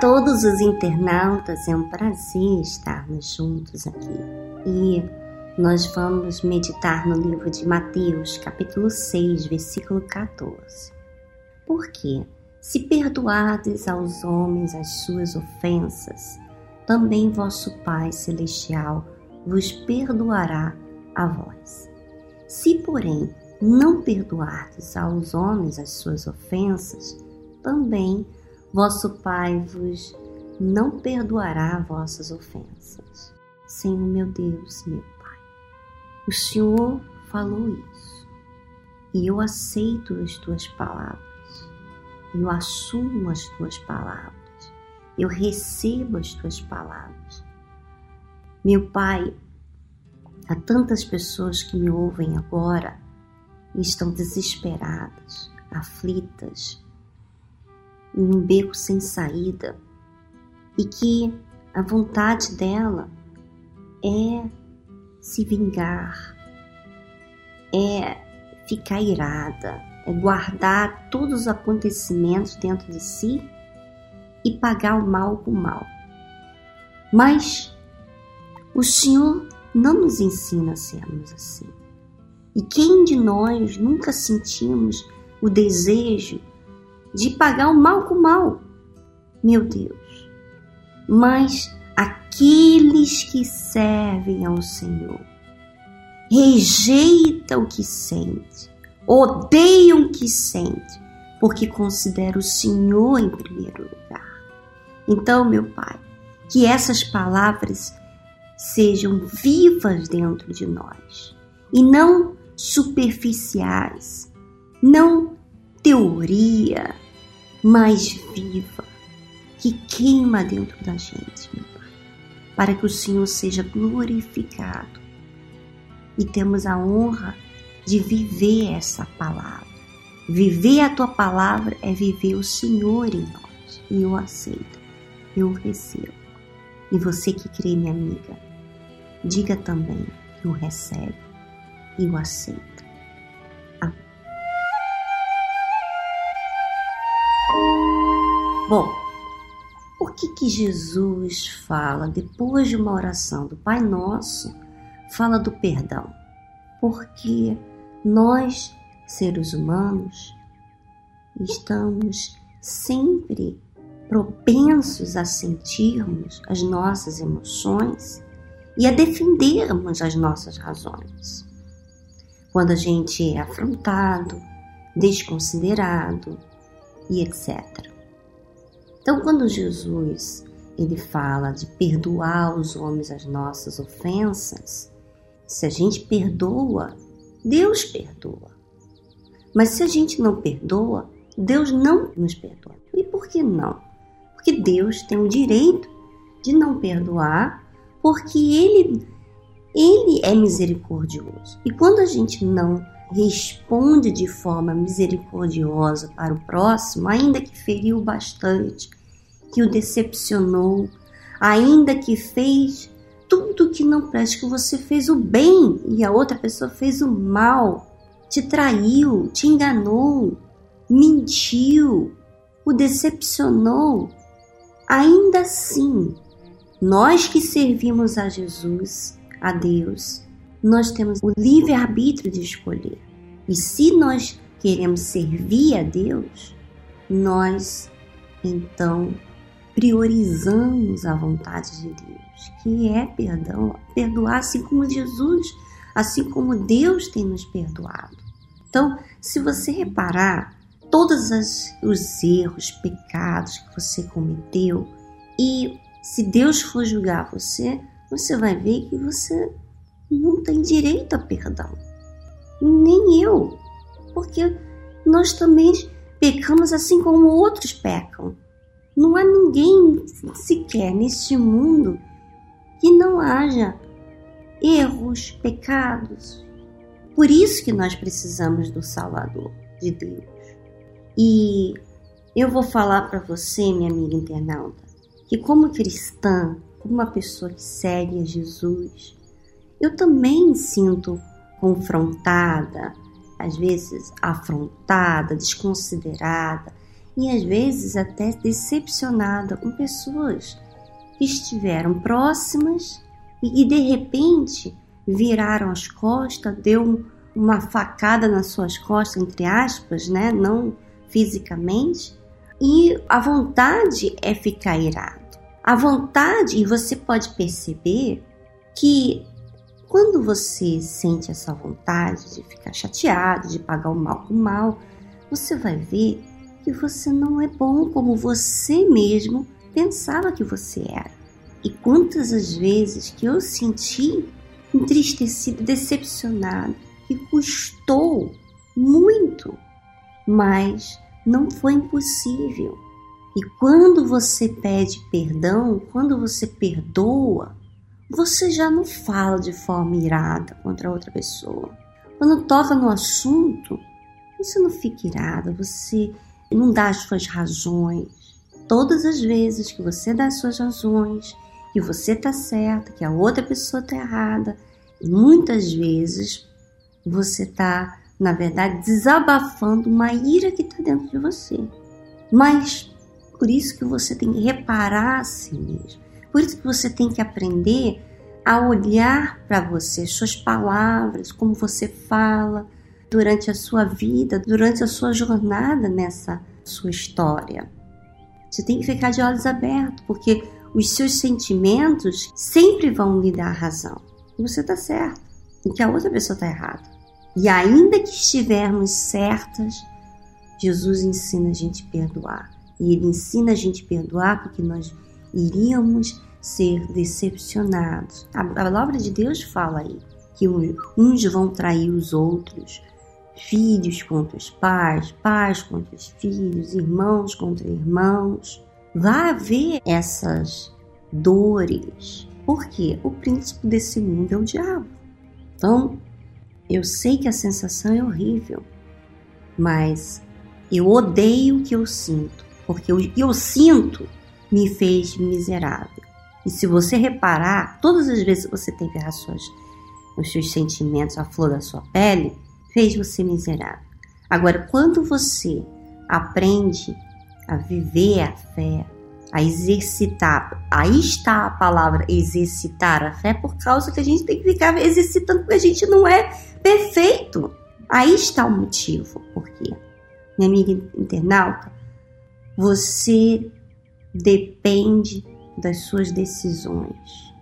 Todos os internautas, é um prazer estarmos juntos aqui. E nós vamos meditar no livro de Mateus, capítulo 6, versículo 14. Por quê? Se perdoardes aos homens as suas ofensas, também vosso Pai Celestial vos perdoará a vós. Se, porém, não perdoardes aos homens as suas ofensas, também vosso Pai vos não perdoará vossas ofensas. Senhor meu Deus, meu Pai, o Senhor falou isso e eu aceito as tuas palavras, eu assumo as tuas palavras, eu recebo as tuas palavras. Meu Pai, há tantas pessoas que me ouvem agora e estão desesperadas, aflitas, em um beco sem saída e que a vontade dela é se vingar, é ficar irada, é guardar todos os acontecimentos dentro de si e pagar o mal com o mal. Mas o Senhor não nos ensina a sermos assim. E quem de nós nunca sentimos o desejo de pagar o mal com o mal? Meu Deus. Mas aqueles que servem ao Senhor rejeitam o que sente, odeiam o que sente, porque considera o Senhor em primeiro lugar. Então, meu Pai, que essas palavras sejam vivas dentro de nós e não superficiais, não teoria, mas viva, que queima dentro da gente, meu Pai, para que o Senhor seja glorificado e temos a honra de viver essa palavra. Viver a tua palavra é viver o Senhor em nós. E eu aceito, eu recebo. E você que crê, minha amiga, diga também que o recebe e Bom, por que que Jesus fala depois de uma oração do Pai Nosso, fala do perdão? Porque nós, seres humanos, estamos sempre propensos a sentirmos as nossas emoções e a defendermos as nossas razões. Quando a gente é afrontado, desconsiderado e etc. Então, quando Jesus ele fala de perdoar os homens as nossas ofensas, se a gente perdoa, Deus perdoa. Mas se a gente não perdoa, Deus não nos perdoa. E por que não? Porque Deus tem o direito de não perdoar porque ele, ele é misericordioso. E quando a gente não responde de forma misericordiosa para o próximo, ainda que feriu bastante, que o decepcionou, ainda que fez tudo que não presta, que você fez o bem e a outra pessoa fez o mal, te traiu, te enganou, mentiu, o decepcionou, ainda assim nós que servimos a Jesus, a Deus, nós temos o livre-arbítrio de escolher. E se nós queremos servir a Deus, nós então priorizamos a vontade de Deus, que é perdão, perdoar assim como Jesus, assim como Deus tem nos perdoado. Então, se você reparar todos os erros, pecados que você cometeu e se Deus for julgar você, você vai ver que você não tem direito a perdão. Nem eu. Porque nós também pecamos assim como outros pecam. Não há ninguém sequer neste mundo que não haja erros, pecados. Por isso que nós precisamos do Salvador, de Deus. E eu vou falar para você, minha amiga internauta, que como cristã, como uma pessoa que segue a Jesus, eu também sinto confrontada, às vezes afrontada, desconsiderada e às vezes até decepcionada com pessoas que estiveram próximas e, de repente viraram as costas, deu uma facada nas suas costas, entre aspas, né? Não fisicamente. E a vontade é ficar irado. A vontade, e você pode perceber que quando você sente essa vontade de ficar chateado, de pagar o mal com o mal, você vai ver que você não é bom como você mesmo pensava que você era. E quantas as vezes que eu senti entristecido, decepcionado, que custou muito, mas não foi impossível. E quando você pede perdão, quando você perdoa, você já não fala de forma irada contra outra pessoa. Quando toca no assunto, você não fica irada, você não dá as suas razões. Todas as vezes que você dá as suas razões, que você tá certa, que a outra pessoa tá errada, muitas vezes você tá, na verdade, desabafando uma ira que está dentro de você. Mas por isso que você tem que reparar a si mesmo. Por isso que você tem que aprender a olhar para você, suas palavras, como você fala durante a sua vida, durante a sua jornada nessa sua história. Você tem que ficar de olhos abertos, porque os seus sentimentos sempre vão lhe dar razão. E você está certo, e que a outra pessoa está errada. E ainda que estivermos certas, Jesus ensina a gente a perdoar. E Ele ensina a gente a perdoar porque nós iríamos ser decepcionados. A palavra de Deus fala aí que uns vão trair os outros, filhos contra os pais, pais contra os filhos, irmãos contra irmãos. Vai haver essas dores. Porque o príncipe desse mundo é o diabo. Então, eu sei que a sensação é horrível, mas eu odeio o que eu sinto, porque que eu sinto me fez miserável. E se você reparar, todas as vezes que você teve suas, os seus sentimentos, a flor da sua pele, fez você miserável. Agora, quando você aprende a viver a fé, a exercitar, aí está a palavra exercitar a fé, por causa que a gente tem que ficar exercitando, porque a gente não é perfeito. Aí está o motivo. Por quê? Minha amiga internauta, você depende das suas decisões,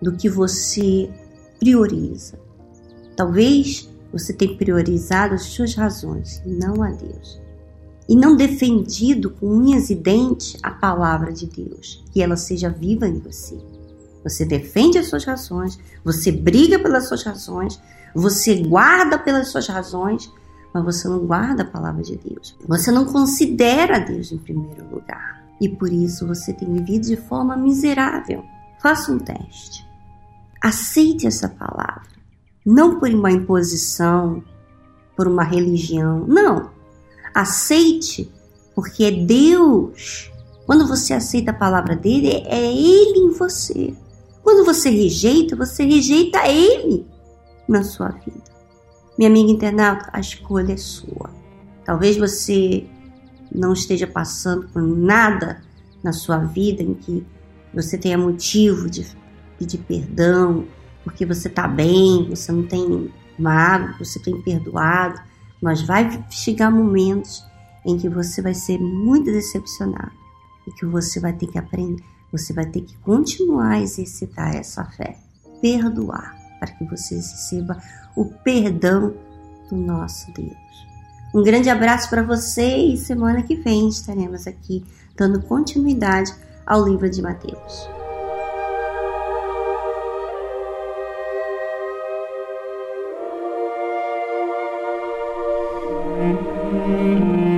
do que você prioriza. Talvez você tenha priorizado as suas razões, não a Deus. E não defendido com unhas e dentes a palavra de Deus, que ela seja viva em você. Você defende as suas razões, você briga pelas suas razões, você guarda pelas suas razões, mas você não guarda a palavra de Deus. Você não considera Deus em primeiro lugar. E por isso você tem vivido de forma miserável. Faça um teste. Aceite essa palavra. Não por uma imposição, por uma religião. Não. Aceite, porque é Deus. Quando você aceita a palavra dele, é Ele em você. Quando você rejeita, você rejeita Ele na sua vida. Minha amiga internauta, a escolha é sua. Talvez você não esteja passando por nada na sua vida em que você tenha motivo de pedir perdão, porque você está bem, você não tem mágoa, você tem perdoado, mas vai chegar momentos em que você vai ser muito decepcionado e que você vai ter que aprender, você vai ter que continuar a exercitar essa fé, perdoar, para que você receba o perdão do nosso Deus. Um grande abraço para você e semana que vem estaremos aqui dando continuidade ao livro de Mateus. Música